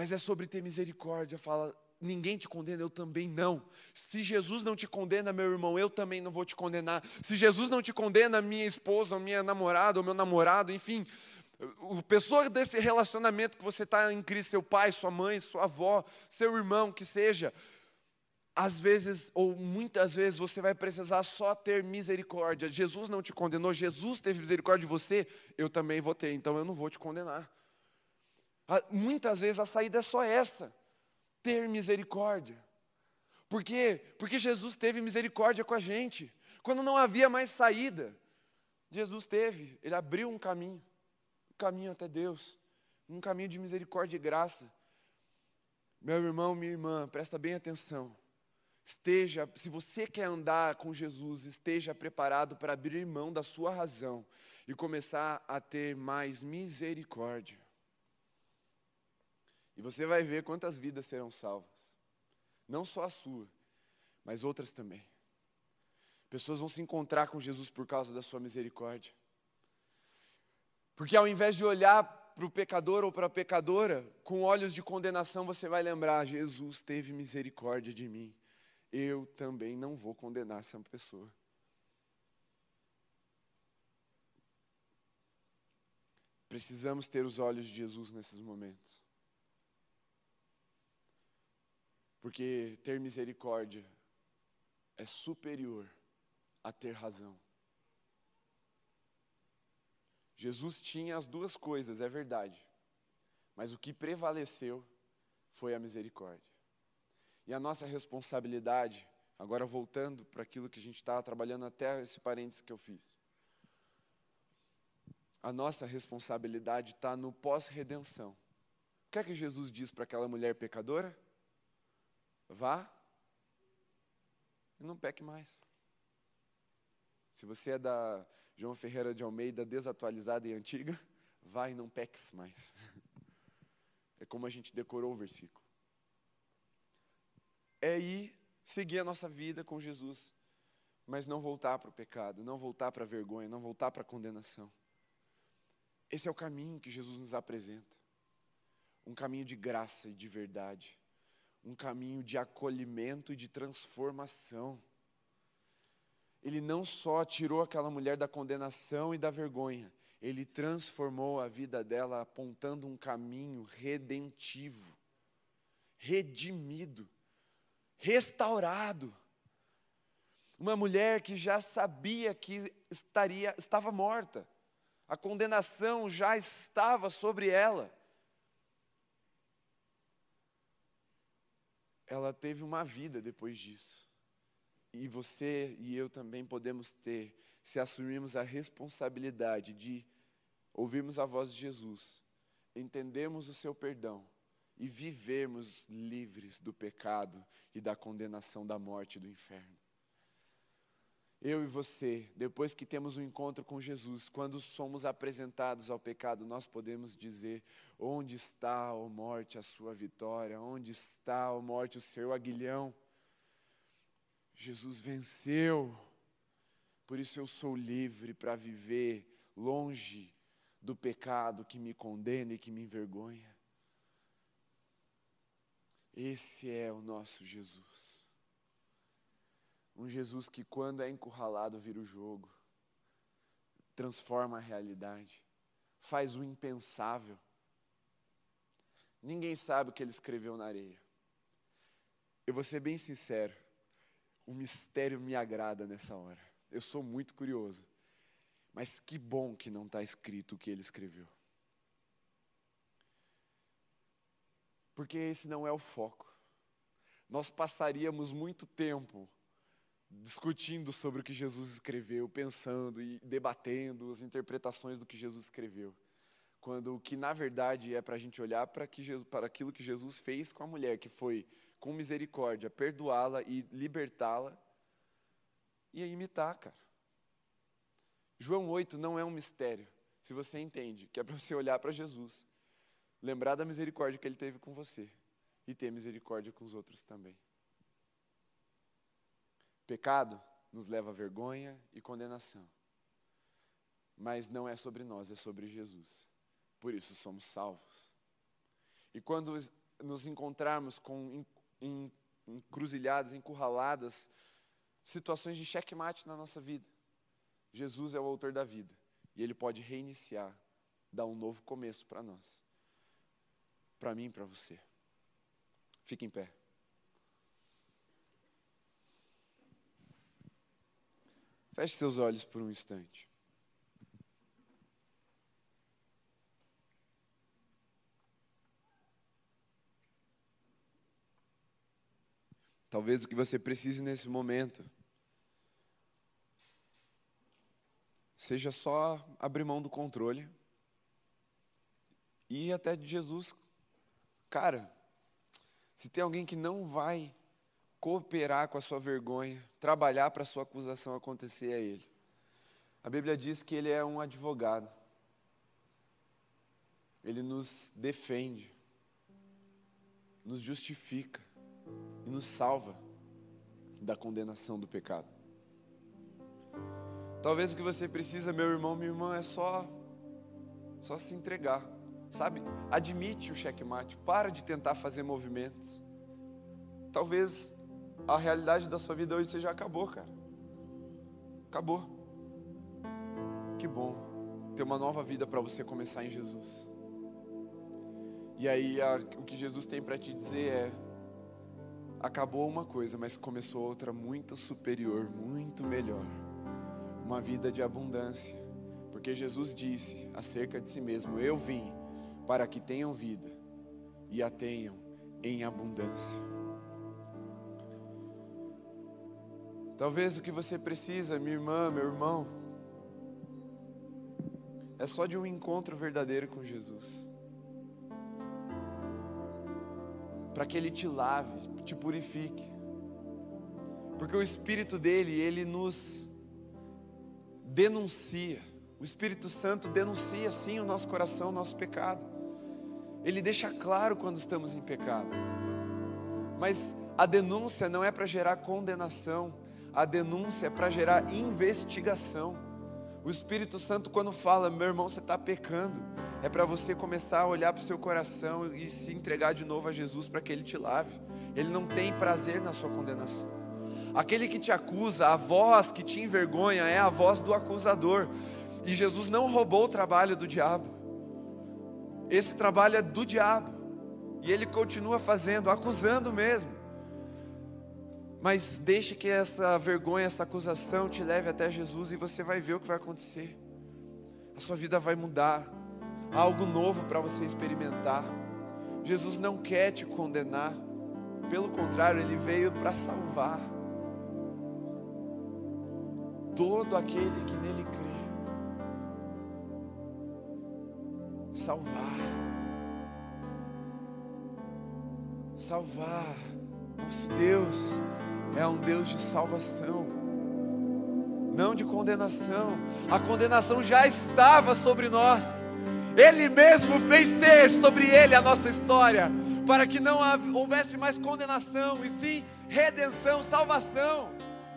Mas é sobre ter misericórdia. Fala, ninguém te condena, eu também não. Se Jesus não te condena, meu irmão, eu também não vou te condenar. Se Jesus não te condena, minha esposa, minha namorada, o meu namorado, enfim, o pessoa desse relacionamento que você está em Cristo, seu pai, sua mãe, sua avó, seu irmão, que seja, às vezes, ou muitas vezes, você vai precisar só ter misericórdia. Jesus não te condenou, Jesus teve misericórdia de você, eu também vou ter, então eu não vou te condenar. Muitas vezes a saída é só essa: ter misericórdia. Por quê? Porque Jesus teve misericórdia com a gente. Quando não havia mais saída, Jesus teve, Ele abriu um caminho, um caminho até Deus, um caminho de misericórdia e graça. Meu irmão, minha irmã, presta bem atenção. Esteja, se você quer andar com Jesus, esteja preparado para abrir mão da sua razão e começar a ter mais misericórdia. E você vai ver quantas vidas serão salvas. Não só a sua, mas outras também. Pessoas vão se encontrar com Jesus por causa da sua misericórdia. Porque ao invés de olhar para o pecador ou para a pecadora com olhos de condenação, você vai lembrar: Jesus teve misericórdia de mim. Eu também não vou condenar essa pessoa. Precisamos ter os olhos de Jesus nesses momentos. Porque ter misericórdia é superior a ter razão. Jesus tinha as duas coisas, é verdade, mas o que prevaleceu foi a misericórdia. E a nossa responsabilidade, agora voltando para aquilo que a gente estava trabalhando até esse parênteses que eu fiz. A nossa responsabilidade está no pós-redenção. O que é que Jesus diz para aquela mulher pecadora? Vá e não peque mais. Se você é da João Ferreira de Almeida, desatualizada e antiga, vá e não peques mais. É como a gente decorou o versículo. É ir seguir a nossa vida com Jesus, mas não voltar para o pecado, não voltar para a vergonha, não voltar para a condenação. Esse é o caminho que Jesus nos apresenta. Um caminho de graça e de verdade. Um caminho de acolhimento e de transformação. Ele não só tirou aquela mulher da condenação e da vergonha, ele transformou a vida dela apontando um caminho redentivo, redimido, restaurado. Uma mulher que já sabia que estaria, estava morta, a condenação já estava sobre ela. Ela teve uma vida depois disso. E você e eu também podemos ter, se assumirmos a responsabilidade de ouvirmos a voz de Jesus, entendermos o seu perdão e vivermos livres do pecado e da condenação da morte e do inferno. Eu e você, depois que temos um encontro com Jesus, quando somos apresentados ao pecado, nós podemos dizer: Onde está, ó morte, a sua vitória? Onde está, ó morte, o seu aguilhão? Jesus venceu, por isso eu sou livre para viver longe do pecado que me condena e que me envergonha. Esse é o nosso Jesus. Um Jesus que, quando é encurralado, vira o jogo, transforma a realidade, faz o impensável. Ninguém sabe o que ele escreveu na areia. Eu vou ser bem sincero, o mistério me agrada nessa hora. Eu sou muito curioso. Mas que bom que não está escrito o que ele escreveu. Porque esse não é o foco. Nós passaríamos muito tempo discutindo sobre o que Jesus escreveu, pensando e debatendo as interpretações do que Jesus escreveu. Quando o que na verdade é para a gente olhar para, que para aquilo que Jesus fez com a mulher, que foi, com misericórdia, perdoá-la e libertá-la e imitar, cara. João 8 não é um mistério, se você entende, que é para você olhar para Jesus, lembrar da misericórdia que ele teve com você e ter misericórdia com os outros também. Pecado nos leva a vergonha e condenação. Mas não é sobre nós, é sobre Jesus. Por isso somos salvos. E quando nos encontrarmos com encruzilhadas, encurraladas, situações de checkmate na nossa vida, Jesus é o autor da vida e ele pode reiniciar, dar um novo começo para nós. Para mim e para você. Fique em pé. Feche seus olhos por um instante. Talvez o que você precise nesse momento seja só abrir mão do controle e até de Jesus. Cara, se tem alguém que não vai cooperar com a sua vergonha, trabalhar para a sua acusação acontecer, é Ele. A Bíblia diz que Ele é um advogado. Ele nos defende, nos justifica e nos salva da condenação do pecado. Talvez o que você precisa, meu irmão, minha irmã, é só só se entregar, sabe? Admite o checkmate, para de tentar fazer movimentos. Talvez a realidade da sua vida hoje seja acabou, cara. Acabou. Que bom ter uma nova vida para você começar em Jesus. E aí a, o que Jesus tem para te dizer é: acabou uma coisa, mas começou outra muito superior, muito melhor. Uma vida de abundância. Porque Jesus disse acerca de si mesmo: Eu vim para que tenham vida e a tenham em abundância. Talvez o que você precisa, minha irmã, meu irmão, é só de um encontro verdadeiro com Jesus. Para que Ele te lave, te purifique. Porque o Espírito dele, ele nos denuncia. O Espírito Santo denuncia sim o nosso coração, o nosso pecado. Ele deixa claro quando estamos em pecado. Mas a denúncia não é para gerar condenação, a denúncia é para gerar investigação. O Espírito Santo, quando fala, meu irmão, você está pecando, é para você começar a olhar para o seu coração e se entregar de novo a Jesus para que Ele te lave. Ele não tem prazer na sua condenação. Aquele que te acusa, a voz que te envergonha, é a voz do acusador. E Jesus não roubou o trabalho do diabo. Esse trabalho é do diabo. E ele continua fazendo, acusando mesmo. Mas deixe que essa vergonha, essa acusação te leve até Jesus e você vai ver o que vai acontecer. A sua vida vai mudar. Há algo novo para você experimentar. Jesus não quer te condenar. Pelo contrário, ele veio para salvar todo aquele que nele crê. Salvar. Salvar. Nosso Deus é um Deus de salvação, não de condenação. A condenação já estava sobre nós. Ele mesmo fez ser sobre ele a nossa história, para que não houvesse mais condenação, e sim redenção, salvação,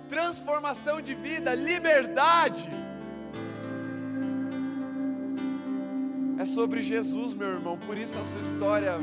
transformação de vida, liberdade. É sobre Jesus, meu irmão, por isso a sua história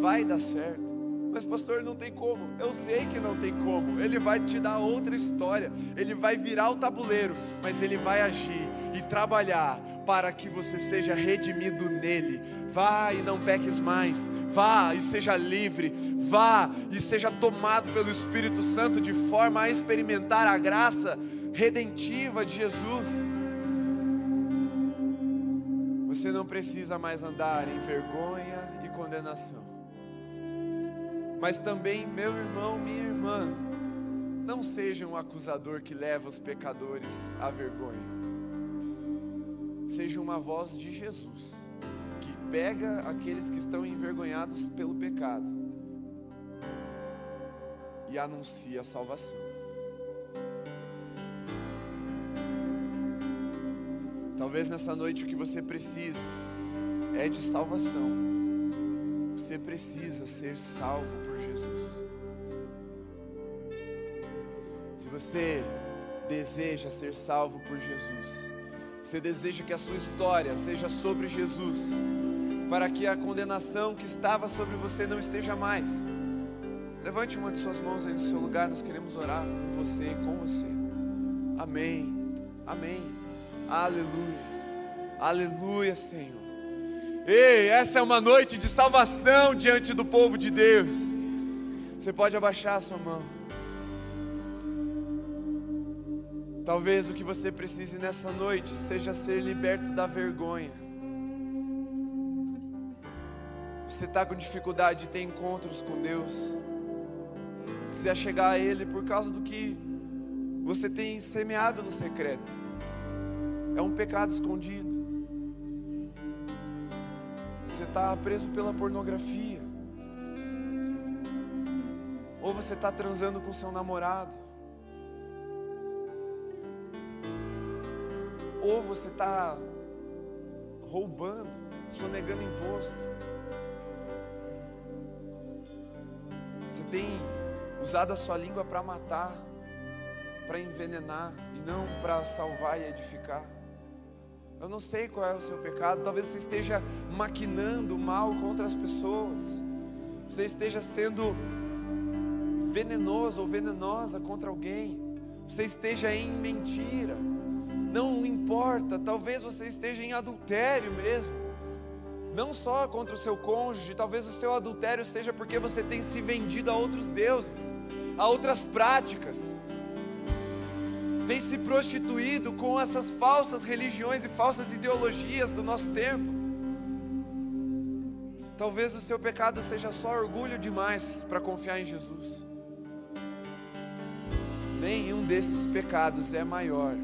vai dar certo. Mas, pastor, não tem como. Eu sei que não tem como. Ele vai te dar outra história. Ele vai virar o tabuleiro. Mas ele vai agir e trabalhar para que você seja redimido nele. Vá e não peques mais. Vá e seja livre. Vá e seja tomado pelo Espírito Santo de forma a experimentar a graça redentiva de Jesus. Você não precisa mais andar em vergonha e condenação. Mas também, meu irmão, minha irmã, não seja um acusador que leva os pecadores à vergonha. Seja uma voz de Jesus, que pega aqueles que estão envergonhados pelo pecado e anuncia a salvação. Talvez nessa noite o que você precise é de salvação. Você precisa ser salvo por Jesus. Se você deseja ser salvo por Jesus, você deseja que a sua história seja sobre Jesus, para que a condenação que estava sobre você não esteja mais. Levante uma de suas mãos aí no seu lugar, nós queremos orar por você e com você. Amém. Amém. Aleluia. Aleluia, Senhor. Ei, essa é uma noite de salvação diante do povo de Deus. Você pode abaixar a sua mão. Talvez o que você precise nessa noite seja ser liberto da vergonha. Você está com dificuldade de ter encontros com Deus. Precisa chegar a Ele por causa do que você tem semeado no secreto. É um pecado escondido. Você está preso pela pornografia. Ou você está transando com seu namorado. Ou você está roubando, sonegando imposto. Você tem usado a sua língua para matar, para envenenar e não para salvar e edificar. Eu não sei qual é o seu pecado. Talvez você esteja maquinando mal contra as pessoas. Você esteja sendo venenoso ou venenosa contra alguém. Você esteja em mentira. Não importa. Talvez você esteja em adultério mesmo. não só contra o seu cônjuge, talvez o seu adultério seja porque você tem se vendido a outros deuses, a outras práticas, tem se prostituído com essas falsas religiões e falsas ideologias do nosso tempo. Talvez o seu pecado seja só orgulho demais para confiar em Jesus. Nenhum desses pecados é maior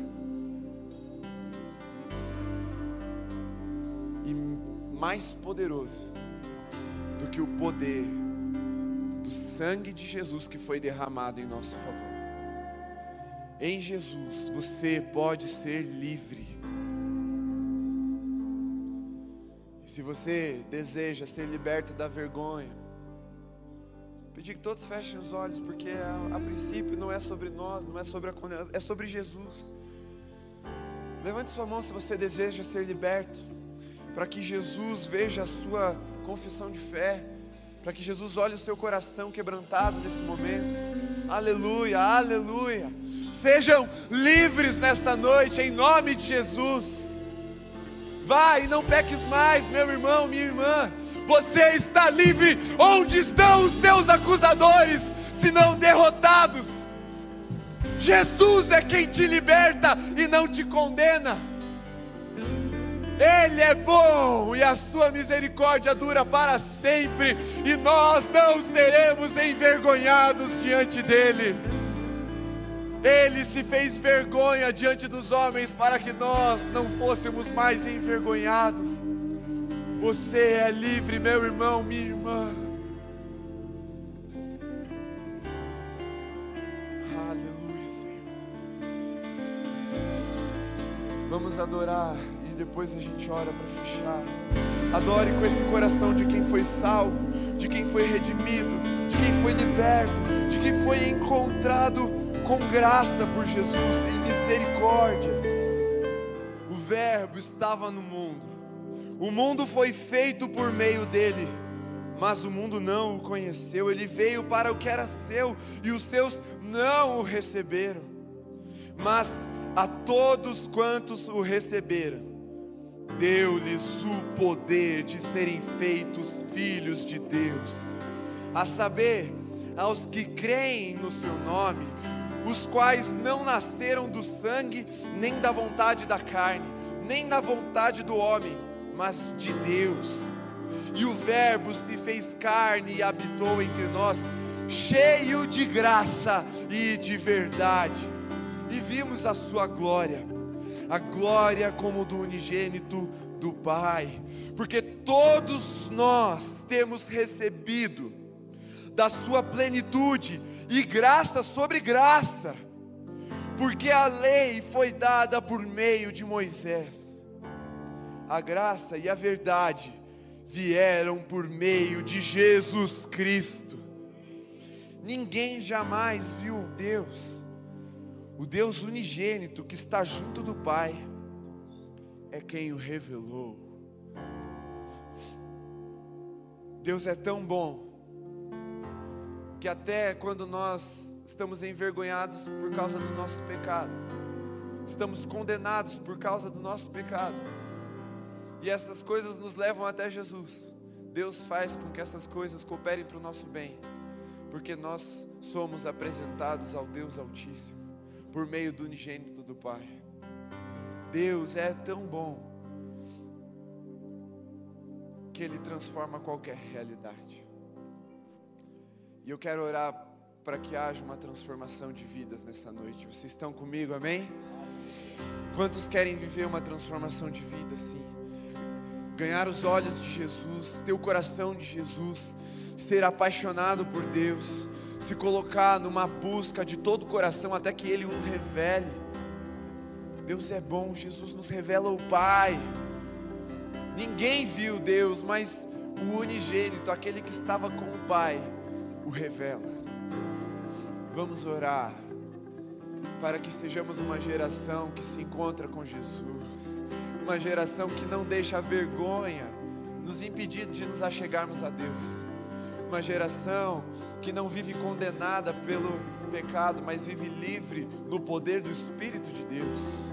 mais poderoso do que o poder do sangue de Jesus que foi derramado em nosso favor. Em Jesus você pode ser livre. E se você deseja ser liberto da vergonha, pedir que todos fechem os olhos, porque a, a princípio não é sobre nós, não é sobre a condenação, é sobre Jesus. Levante sua mão se você deseja ser liberto para que Jesus veja a sua confissão de fé, para que Jesus olhe o seu coração quebrantado nesse momento. Aleluia, aleluia. Sejam livres nesta noite, em nome de Jesus. Vai e não peques mais, meu irmão, minha irmã. Você está livre. Onde estão os teus acusadores, se não derrotados? Jesus é quem te liberta e não te condena. Ele é bom e a sua misericórdia dura para sempre, e nós não seremos envergonhados diante dele. Ele se fez vergonha diante dos homens para que nós não fôssemos mais envergonhados. Você é livre, meu irmão, minha irmã. Aleluia, Senhor. Vamos adorar depois a gente ora para fechar. Adore com esse coração de quem foi salvo, de quem foi redimido, de quem foi liberto, de quem foi encontrado com graça por Jesus em misericórdia. O Verbo estava no mundo, o mundo foi feito por meio dele, mas o mundo não o conheceu. Ele veio para o que era seu e os seus não o receberam. Mas a todos quantos o receberam, deu-lhes o poder de serem feitos filhos de Deus, a saber, aos que creem no seu nome, os quais não nasceram do sangue, nem da vontade da carne, nem da vontade do homem, mas de Deus. E o Verbo se fez carne e habitou entre nós, cheio de graça e de verdade, e vimos a sua glória a glória como do unigênito do Pai, porque todos nós temos recebido da Sua plenitude e graça sobre graça, porque a lei foi dada por meio de Moisés, a graça e a verdade vieram por meio de Jesus Cristo. Ninguém jamais viu Deus o Deus unigênito que está junto do Pai é quem o revelou. Deus é tão bom que até quando nós estamos envergonhados por causa do nosso pecado, estamos condenados por causa do nosso pecado, e essas coisas nos levam até Jesus. Deus faz com que essas coisas cooperem para o nosso bem, porque nós somos apresentados ao Deus Altíssimo por meio do unigênito do Pai. Deus é tão bom que Ele transforma qualquer realidade. E eu quero orar para que haja uma transformação de vidas nessa noite. Vocês estão comigo, amém? Quantos querem viver uma transformação de vida assim? Ganhar os olhos de Jesus, ter o coração de Jesus, ser apaixonado por Deus se colocar numa busca de todo o coração até que Ele o revele. Deus é bom, Jesus nos revela o Pai. Ninguém viu Deus, mas o unigênito, aquele que estava com o Pai, o revela. Vamos orar para que sejamos uma geração que se encontra com Jesus, uma geração que não deixa a vergonha nos impedir de nos achegarmos a Deus, uma geração que não vive condenada pelo pecado, mas vive livre no poder do Espírito de Deus.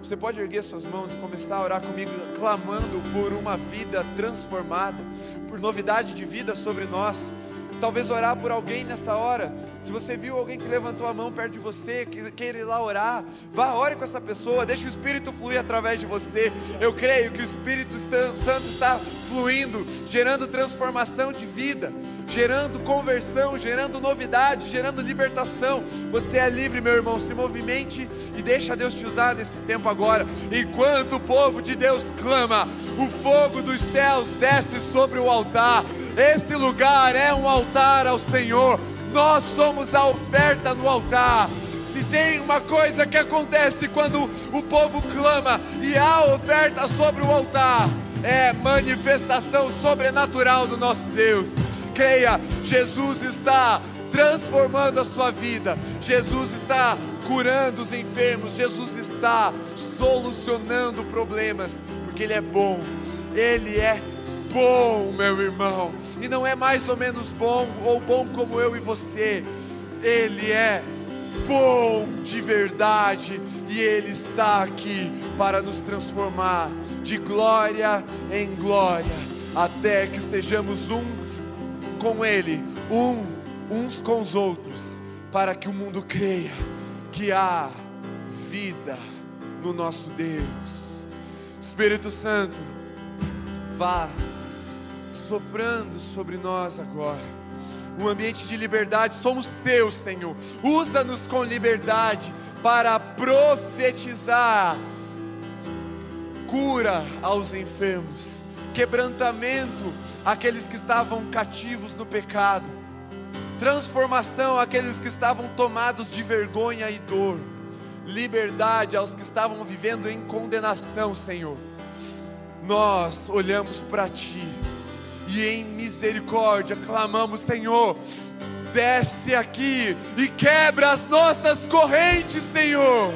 Você pode erguer suas mãos e começar a orar comigo, clamando por uma vida transformada, por novidade de vida sobre nós. Talvez orar por alguém nessa hora. Se você viu alguém que levantou a mão perto de você, que queira ir lá orar, vá, ore com essa pessoa, deixe o Espírito fluir através de você. Eu creio que o Espírito Santo está fluindo, gerando transformação de vida, gerando conversão, gerando novidade, gerando libertação. Você é livre, meu irmão. Se movimente e deixa Deus te usar nesse tempo agora. Enquanto o povo de Deus clama, o fogo dos céus desce sobre o altar. Esse lugar é um altar ao Senhor. Nós somos a oferta no altar. Se tem uma coisa que acontece quando o povo clama e há oferta sobre o altar, é manifestação sobrenatural do nosso Deus. Creia, Jesus está transformando a sua vida. Jesus está curando os enfermos. Jesus está solucionando problemas, porque Ele é bom. Ele é bom, meu irmão. E não é mais ou menos bom ou bom como eu e você. Ele é bom de verdade e Ele está aqui para nos transformar de glória em glória, até que sejamos um com Ele, um uns com os outros, para que o mundo creia que há vida no nosso Deus. Espírito Santo, vá soprando sobre nós agora. Um ambiente de liberdade, somos teus, Senhor. Usa-nos com liberdade para profetizar cura aos enfermos, quebrantamento àqueles que estavam cativos no pecado, transformação àqueles que estavam tomados de vergonha e dor, liberdade aos que estavam vivendo em condenação, Senhor. Nós olhamos para Ti e em misericórdia clamamos, Senhor, desce aqui e quebra as nossas correntes, Senhor.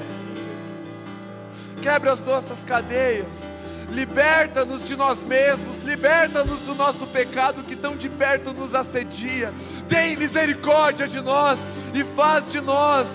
Quebra as nossas cadeias. Liberta-nos de nós mesmos, liberta-nos do nosso pecado que tão de perto nos assedia. Tem misericórdia de nós e faz de nós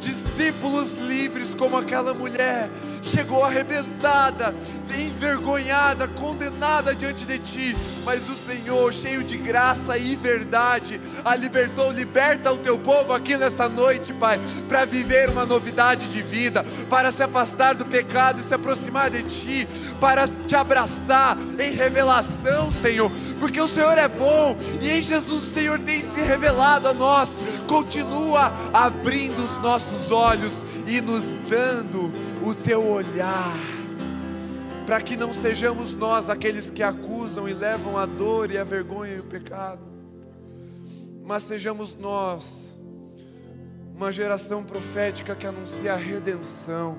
discípulos livres como aquela mulher chegou arrebentada, envergonhada, condenada diante de ti, mas o Senhor, cheio de graça e verdade, a libertou, liberta o teu povo aqui nessa noite, Pai, para viver uma novidade de vida, para se afastar do pecado e se aproximar de ti, para te abraçar em revelação, Senhor, porque o Senhor é bom e em Jesus o Senhor tem se revelado a nós. Continua abrindo os nossos olhos e nos dando o teu olhar, para que não sejamos nós aqueles que acusam e levam a dor e a vergonha e o pecado, mas sejamos nós uma geração profética que anuncia a redenção,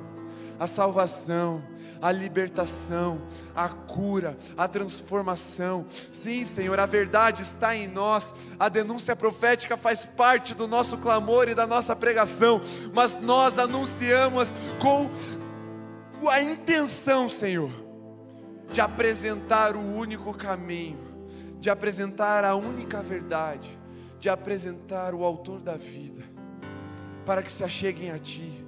a salvação, a libertação, a cura, a transformação. Sim, Senhor, a verdade está em nós, a denúncia profética faz parte do nosso clamor e da nossa pregação, mas nós anunciamos com a intenção, Senhor, de apresentar o único caminho, de apresentar a única verdade, de apresentar o Autor da vida, para que se acheguem a Ti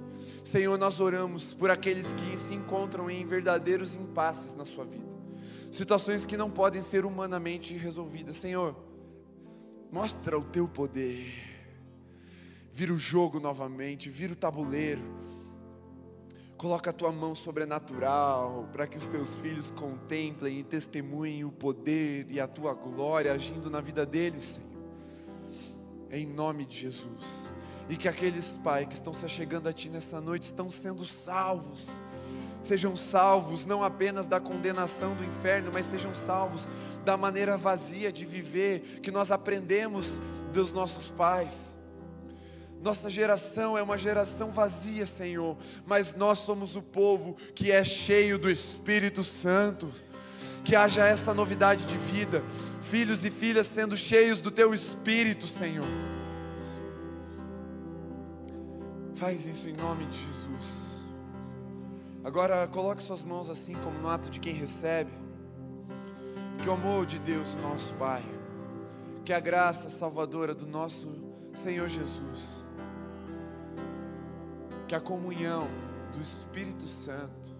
Senhor, nós oramos por aqueles que se encontram em verdadeiros impasses na sua vida, situações que não podem ser humanamente resolvidas. Senhor, mostra o teu poder, vira o jogo novamente, vira o tabuleiro, coloca a tua mão sobrenatural para que os teus filhos contemplem e testemunhem o poder e a tua glória agindo na vida deles, Senhor, em nome de Jesus. E que aqueles, Pai, que estão se chegando a Ti nessa noite estão sendo salvos. Sejam salvos não apenas da condenação do inferno, mas sejam salvos da maneira vazia de viver que nós aprendemos dos nossos pais. Nossa geração é uma geração vazia, Senhor, mas nós somos o povo que é cheio do Espírito Santo. Que haja essa novidade de vida, filhos e filhas sendo cheios do Teu Espírito, Senhor. Faz isso em nome de Jesus. Agora coloque suas mãos assim como no ato de quem recebe. Que o amor de Deus, nosso Pai, que a graça salvadora do nosso Senhor Jesus, Que a comunhão do Espírito Santo,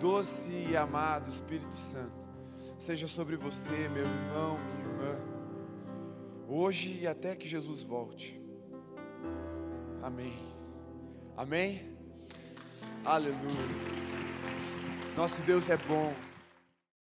doce e amado Espírito Santo, seja sobre você, meu irmão, minha irmã, hoje e até que Jesus volte. Amém. Amém? Aleluia. Nosso Deus é bom.